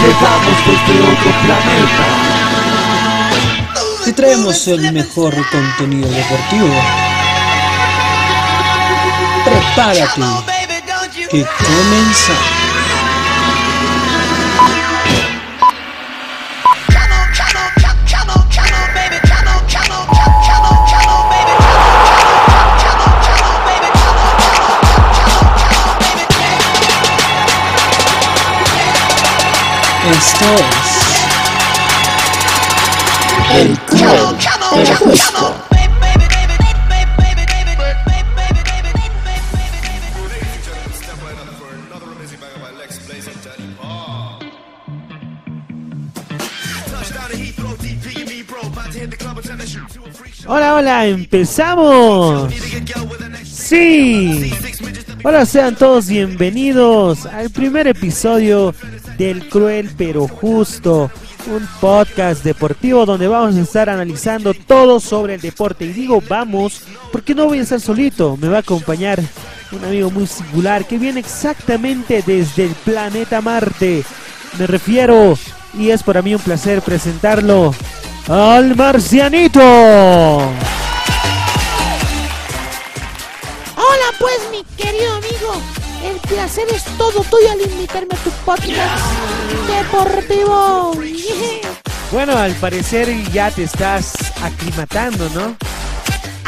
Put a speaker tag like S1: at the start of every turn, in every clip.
S1: Llegamos desde otro planeta.
S2: Te traemos el mejor contenido deportivo. Prepárate, que comienza.
S3: Hola, hola, empezamos. Sí. Hola, sean todos bienvenidos al primer episodio del Cruel pero Justo, un podcast deportivo donde vamos a estar analizando todo sobre el deporte. Y digo vamos, porque no voy a estar solito, me va a acompañar un amigo muy singular que viene exactamente desde el planeta Marte. Me refiero, y es para mí un placer presentarlo, al Marcianito.
S4: Placer es todo tuyo al invitarme a tu podcast deportivo.
S3: Bueno, al parecer ya te estás aclimatando, ¿no?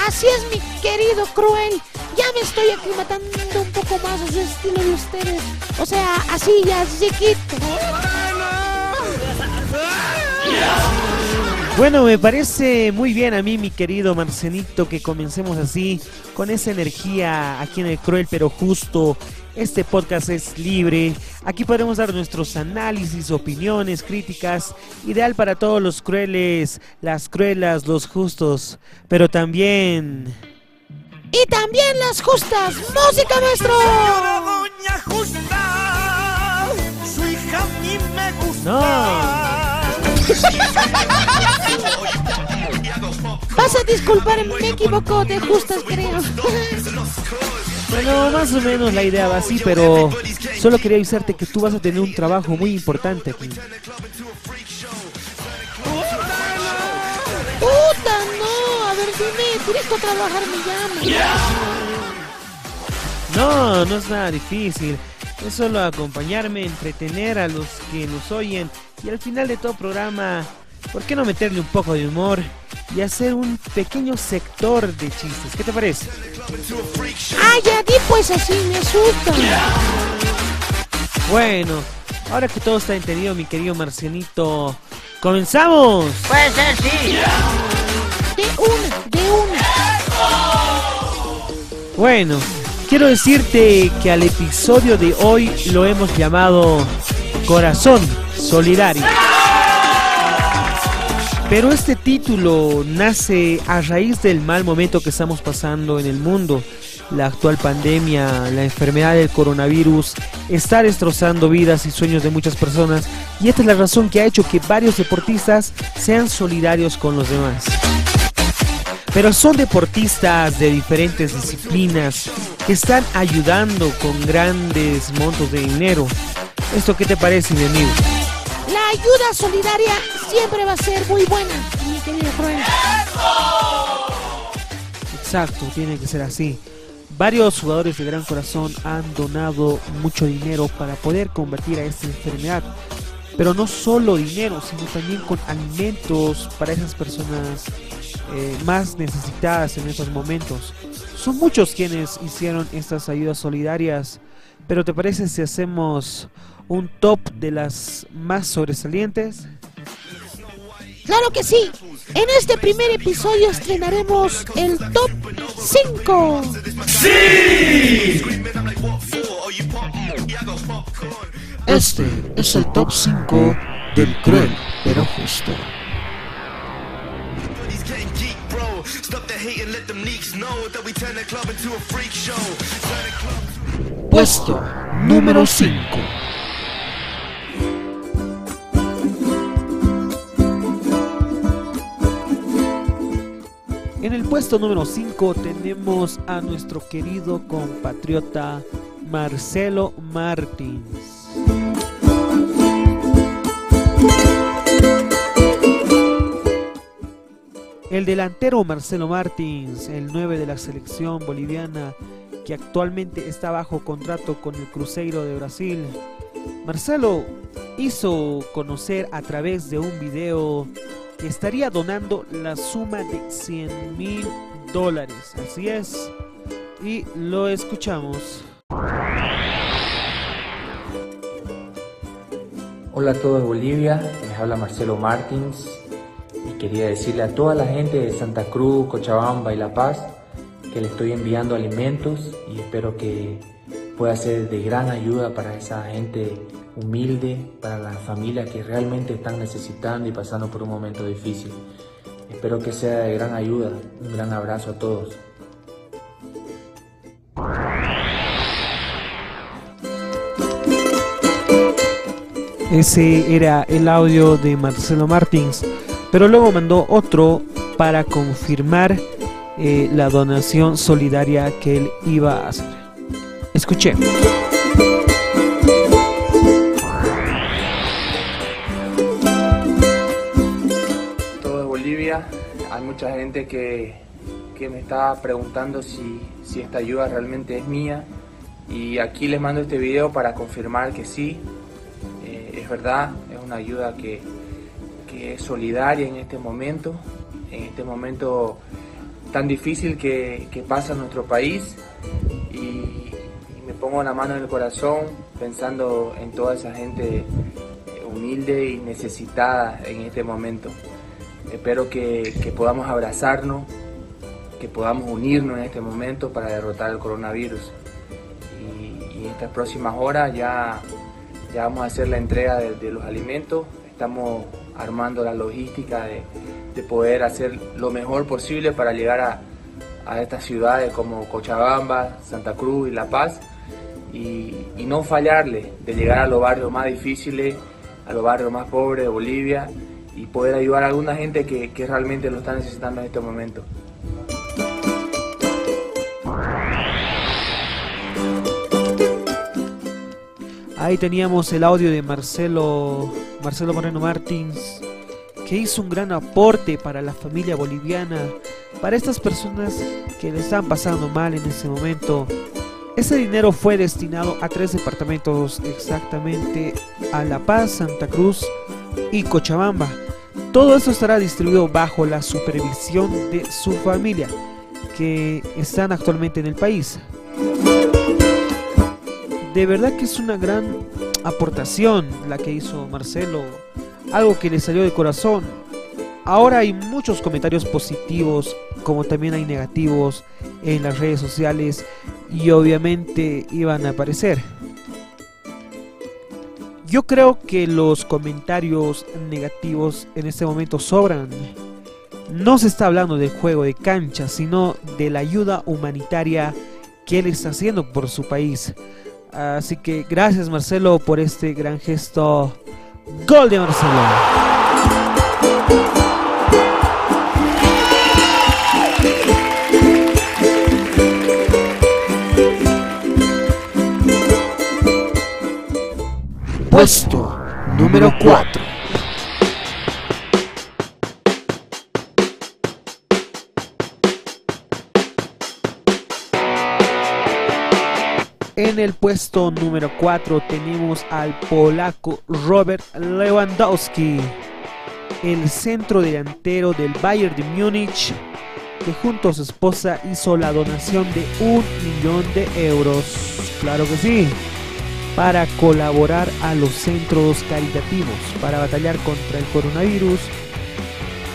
S4: Así es mi querido Cruel, ya me estoy aclimatando un poco más a su estilo de ustedes. O sea, así ya chiquito.
S3: Bueno, me parece muy bien a mí, mi querido Marcenito, que comencemos así, con esa energía aquí en el Cruel pero Justo. Este podcast es libre. Aquí podremos dar nuestros análisis, opiniones, críticas. Ideal para todos los crueles, las cruelas, los justos. Pero también...
S4: Y también las justas. ¡Música, maestro!
S5: Doña Justa, su hija a mí me gusta.
S4: Vas a disculpar, me equivoco de justas, creo.
S3: Bueno, más o menos la idea va así, pero solo quería avisarte que tú vas a tener un trabajo muy importante aquí.
S4: ¡Puta, no! A ver, dime, trabajar.
S3: No, no es nada difícil. Es solo acompañarme, entretener a los que nos oyen y al final de todo programa, ¿por qué no meterle un poco de humor y hacer un pequeño sector de chistes? ¿Qué te parece?
S4: Ah, ya di pues así, me asusta.
S3: Bueno, ahora que todo está entendido, mi querido Marcianito, ¡comenzamos!
S5: Puede ser, sí.
S4: De una, de una.
S3: Bueno, quiero decirte que al episodio de hoy lo hemos llamado Corazón Solidario. Pero este título nace a raíz del mal momento que estamos pasando en el mundo. La actual pandemia, la enfermedad del coronavirus, está destrozando vidas y sueños de muchas personas y esta es la razón que ha hecho que varios deportistas sean solidarios con los demás. Pero son deportistas de diferentes disciplinas que están ayudando con grandes montos de dinero. ¿Esto qué te parece, mi amigo?
S4: La ayuda solidaria siempre va a ser muy buena, mi querido Cruel.
S3: Exacto, tiene que ser así. Varios jugadores de gran corazón han donado mucho dinero para poder combatir a esta enfermedad. Pero no solo dinero, sino también con alimentos para esas personas eh, más necesitadas en estos momentos. Son muchos quienes hicieron estas ayudas solidarias. Pero ¿te parece si hacemos un top de las más sobresalientes?
S4: Claro que sí. En este primer episodio estrenaremos el top 5.
S1: Este es el top 5 del cruel, pero justo. Puesto número 5.
S3: En el puesto número 5 tenemos a nuestro querido compatriota Marcelo Martins. El delantero Marcelo Martins, el 9 de la selección boliviana, que actualmente está bajo contrato con el Cruzeiro de Brasil. Marcelo hizo conocer a través de un video que estaría donando la suma de 100 mil dólares. Así es. Y lo escuchamos.
S6: Hola a todos Bolivia, les habla Marcelo Martins y quería decirle a toda la gente de Santa Cruz, Cochabamba y La Paz que le estoy enviando alimentos y espero que pueda ser de gran ayuda para esa gente humilde, para las familias que realmente están necesitando y pasando por un momento difícil. Espero que sea de gran ayuda. Un gran abrazo a todos.
S3: Ese era el audio de Marcelo Martins, pero luego mandó otro para confirmar eh, la donación solidaria que él iba a hacer. Escuché.
S6: Todo Bolivia, hay mucha gente que, que me está preguntando si, si esta ayuda realmente es mía y aquí les mando este video para confirmar que sí, es verdad, es una ayuda que, es solidaria en este momento, en este momento tan difícil que, pasa en nuestro país y, me pongo la mano en el corazón pensando en toda esa gente humilde y necesitada en este momento. Espero que, podamos abrazarnos, que podamos unirnos en este momento para derrotar el coronavirus. Y, y en estas próximas horas ya ya vamos a hacer la entrega de, los alimentos, estamos armando la logística de, poder hacer lo mejor posible para llegar a, estas ciudades como Cochabamba, Santa Cruz y La Paz y, no fallarle, de llegar a los barrios más difíciles, a los barrios más pobres de Bolivia y poder ayudar a alguna gente que, que realmente lo está necesitando en este momento.
S3: Ahí teníamos el audio de Marcelo, Marcelo Moreno Martins, que hizo un gran aporte para la familia boliviana, para estas personas que le están pasando mal en ese momento. Ese dinero fue destinado a tres departamentos, exactamente a La Paz, Santa Cruz y Cochabamba. Todo esto estará distribuido bajo la supervisión de su familia, que están actualmente en el país de verdad que es una gran aportación la que hizo Marcelo, algo que le salió de corazón. Ahora hay muchos comentarios positivos, como también hay negativos en las redes sociales y obviamente iban a aparecer. Yo creo que los comentarios negativos en este momento sobran. No se está hablando del juego de cancha, sino de la ayuda humanitaria que él está haciendo por su país. Así que gracias Marcelo por este gran gesto. Gol de Marcelo.
S1: Puesto número 4.
S3: Número 4 tenemos al polaco Robert Lewandowski, el centro delantero del Bayern de Múnich, que junto a su esposa hizo la donación de un millón de euros, claro que sí, para colaborar a los centros caritativos para batallar contra el coronavirus.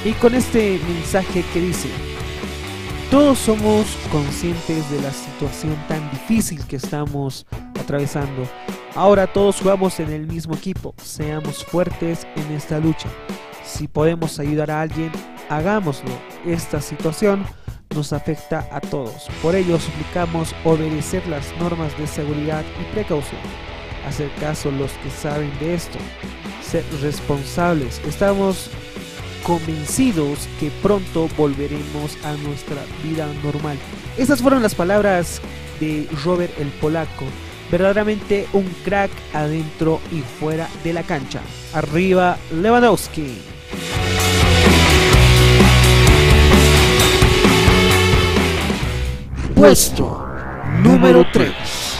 S3: Y con este mensaje que dice, todos somos conscientes de la situación tan difícil que estamos atravesando. Ahora todos jugamos en el mismo equipo. Seamos fuertes en esta lucha. Si podemos ayudar a alguien, hagámoslo. Esta situación nos afecta a todos. Por ello suplicamos obedecer las normas de seguridad y precaución. Hacer caso los que saben de esto. Ser responsables. Estamos convencidos que pronto volveremos a nuestra vida normal. Estas fueron las palabras de Robert el Polaco verdaderamente un crack adentro y fuera de la cancha. Arriba Lewandowski.
S1: Puesto número 3.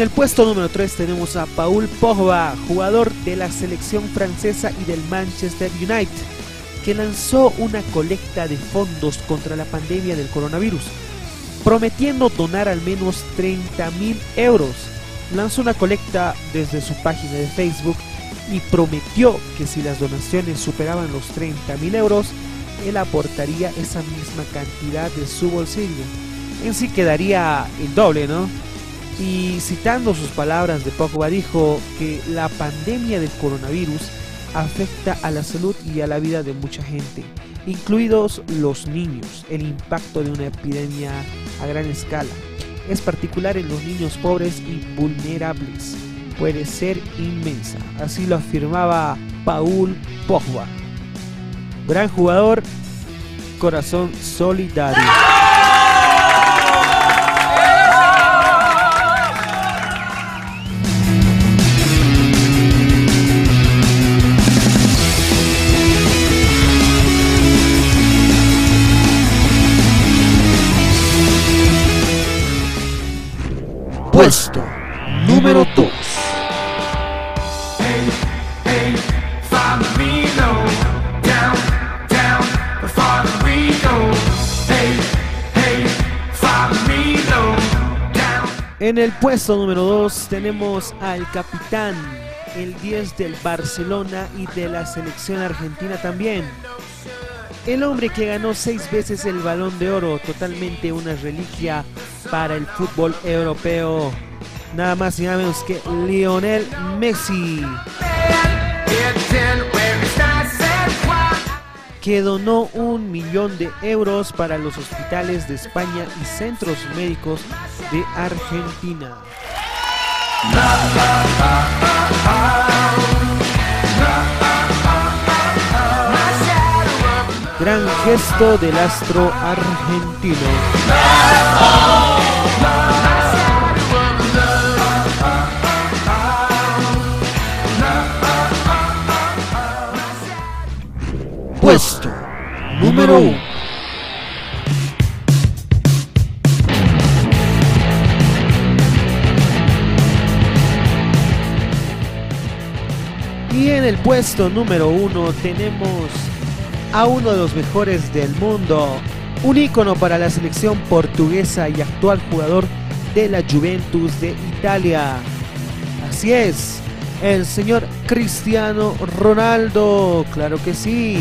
S3: En el puesto número 3 tenemos a Paul Pogba, jugador de la selección francesa y del Manchester United, que lanzó una colecta de fondos contra la pandemia del coronavirus, prometiendo donar al menos 30 mil euros. Lanzó una colecta desde su página de Facebook y prometió que si las donaciones superaban los 30 mil euros, él aportaría esa misma cantidad de su bolsillo. En sí quedaría el doble, ¿no? Y citando sus palabras de Pogba dijo que la pandemia del coronavirus afecta a la salud y a la vida de mucha gente, incluidos los niños. El impacto de una epidemia a gran escala es particular en los niños pobres y vulnerables. Puede ser inmensa, así lo afirmaba Paul Pogba. Gran jugador, corazón solidario.
S1: Puesto número 2
S3: tenemos al capitán, el 10 del Barcelona y de la selección argentina también. El hombre que ganó seis veces el balón de oro, totalmente una reliquia para el fútbol europeo. Nada más y nada menos que Lionel Messi. que donó un millón de euros para los hospitales de España y centros médicos de Argentina. Gran gesto del astro argentino.
S1: Puesto número 1.
S3: El puesto número uno tenemos a uno de los mejores del mundo, un ícono para la selección portuguesa y actual jugador de la Juventus de Italia. Así es, el señor Cristiano Ronaldo, claro que sí.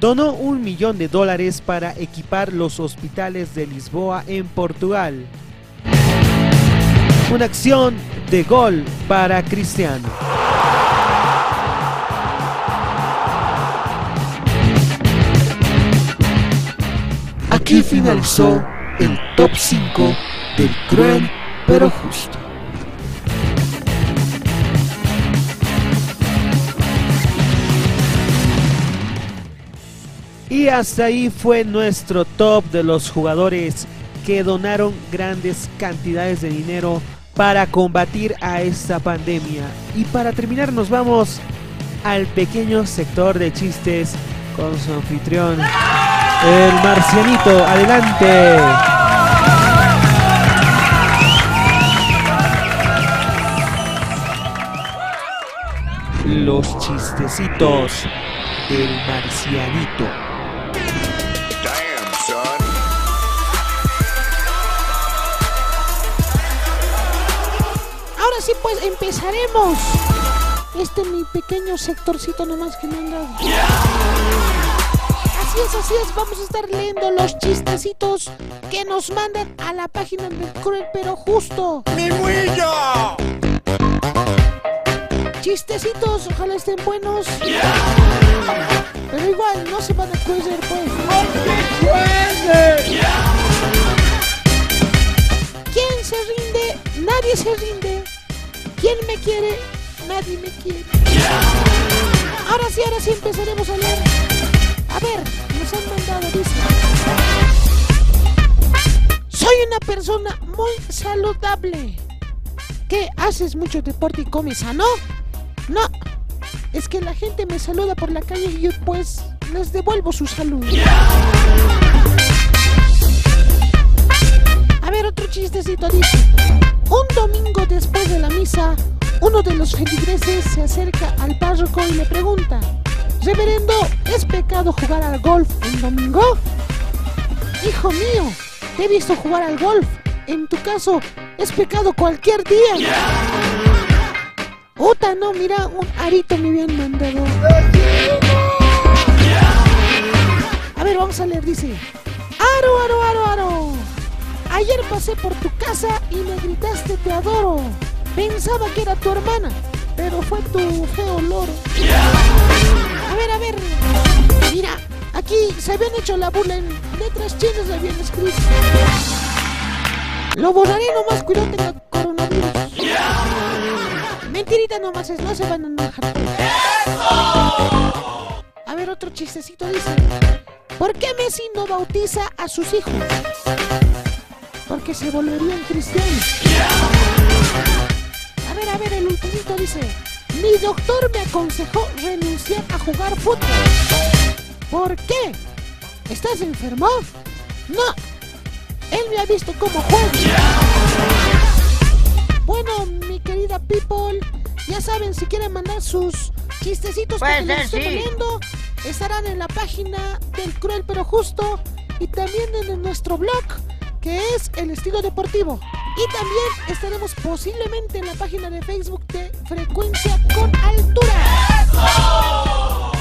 S3: Donó un millón de dólares para equipar los hospitales de Lisboa en Portugal. Una acción de gol para Cristiano.
S1: Aquí finalizó el top 5 del cruel pero justo.
S3: Y hasta ahí fue nuestro top de los jugadores que donaron grandes cantidades de dinero para combatir a esta pandemia. Y para terminar nos vamos al pequeño sector de chistes con su anfitrión, el marcianito. Adelante. Los chistecitos del marcianito.
S4: Ahora sí, pues empezaremos. Este es mi pequeño sectorcito nomás que me han dado. Así es, así es. Vamos a estar leyendo los chistecitos que nos mandan a la página del Cruel Pero Justo.
S7: ¡Mi muillo!
S4: Chistecitos, ojalá estén buenos. Pero igual, no se van a perder, pues. ¿Quién se rinde? Nadie se rinde. ¿Quién me quiere? Nadie me quiere. Ahora sí, ahora sí empezaremos a leer. A ver, nos han mandado, dice. Soy una persona muy saludable. ¿Qué? ¿Haces mucho deporte y comes sano? No. Es que la gente me saluda por la calle y yo pues les devuelvo su salud. A uno de los feligreses se acerca al párroco y le pregunta, Reverendo, ¿es pecado jugar al golf en domingo? Hijo mío, te he visto jugar al golf. En tu caso, es pecado cualquier día. Uta, no, mira, un arito me habían mandado. A ver, vamos a leer, dice. Aro, aro, aro, aro. Ayer pasé por tu casa y me gritaste te adoro. Pensaba que era tu hermana, pero fue tu feo loro. A ver, a ver. Mira, aquí se habían hecho la burla en letras chinas, habían escrito. Lo borraré nomás, cuidado tenga coronavirus. Mentirita nomás es, no se van a enojar. A ver, otro chistecito dice. ¿Por qué Messi no bautiza a sus hijos? Porque se volverían cristianos. A ver, a ver, el ultimito dice. Mi doctor me aconsejó renunciar a jugar fútbol. ¿Por qué? ¿Estás enfermo? No. Él me ha visto cómo juega. Bueno, mi querida people, ya saben, si quieren mandar sus chistecitos que les estoy
S7: sí.
S4: leyendo, estarán en la página del Cruel pero Justo y también en nuestro blog, que es El Estilo Deportivo. Y también estaremos posiblemente en la página de Facebook de Frecuencia con Altura.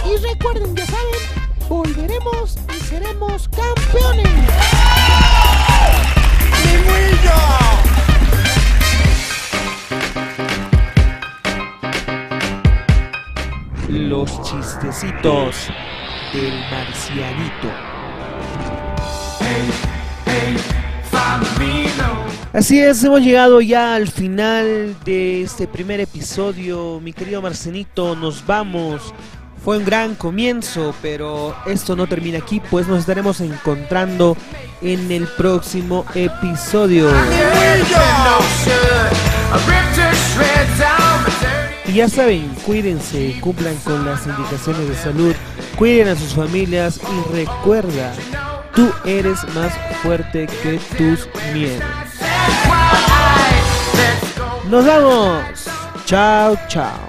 S4: Y recuerden, ya saben, volveremos y seremos campeones.
S3: Los chistecitos del marcianito. Así es, hemos llegado ya al final de este primer episodio. Mi querido Marcenito, nos vamos. Fue un gran comienzo, pero esto no termina aquí, pues nos estaremos encontrando en el próximo episodio. Y ya saben, cuídense, cumplan con las indicaciones de salud, cuiden a sus familias y recuerda, tú eres más fuerte que tus miedos. Nos vamos. Chao, chao.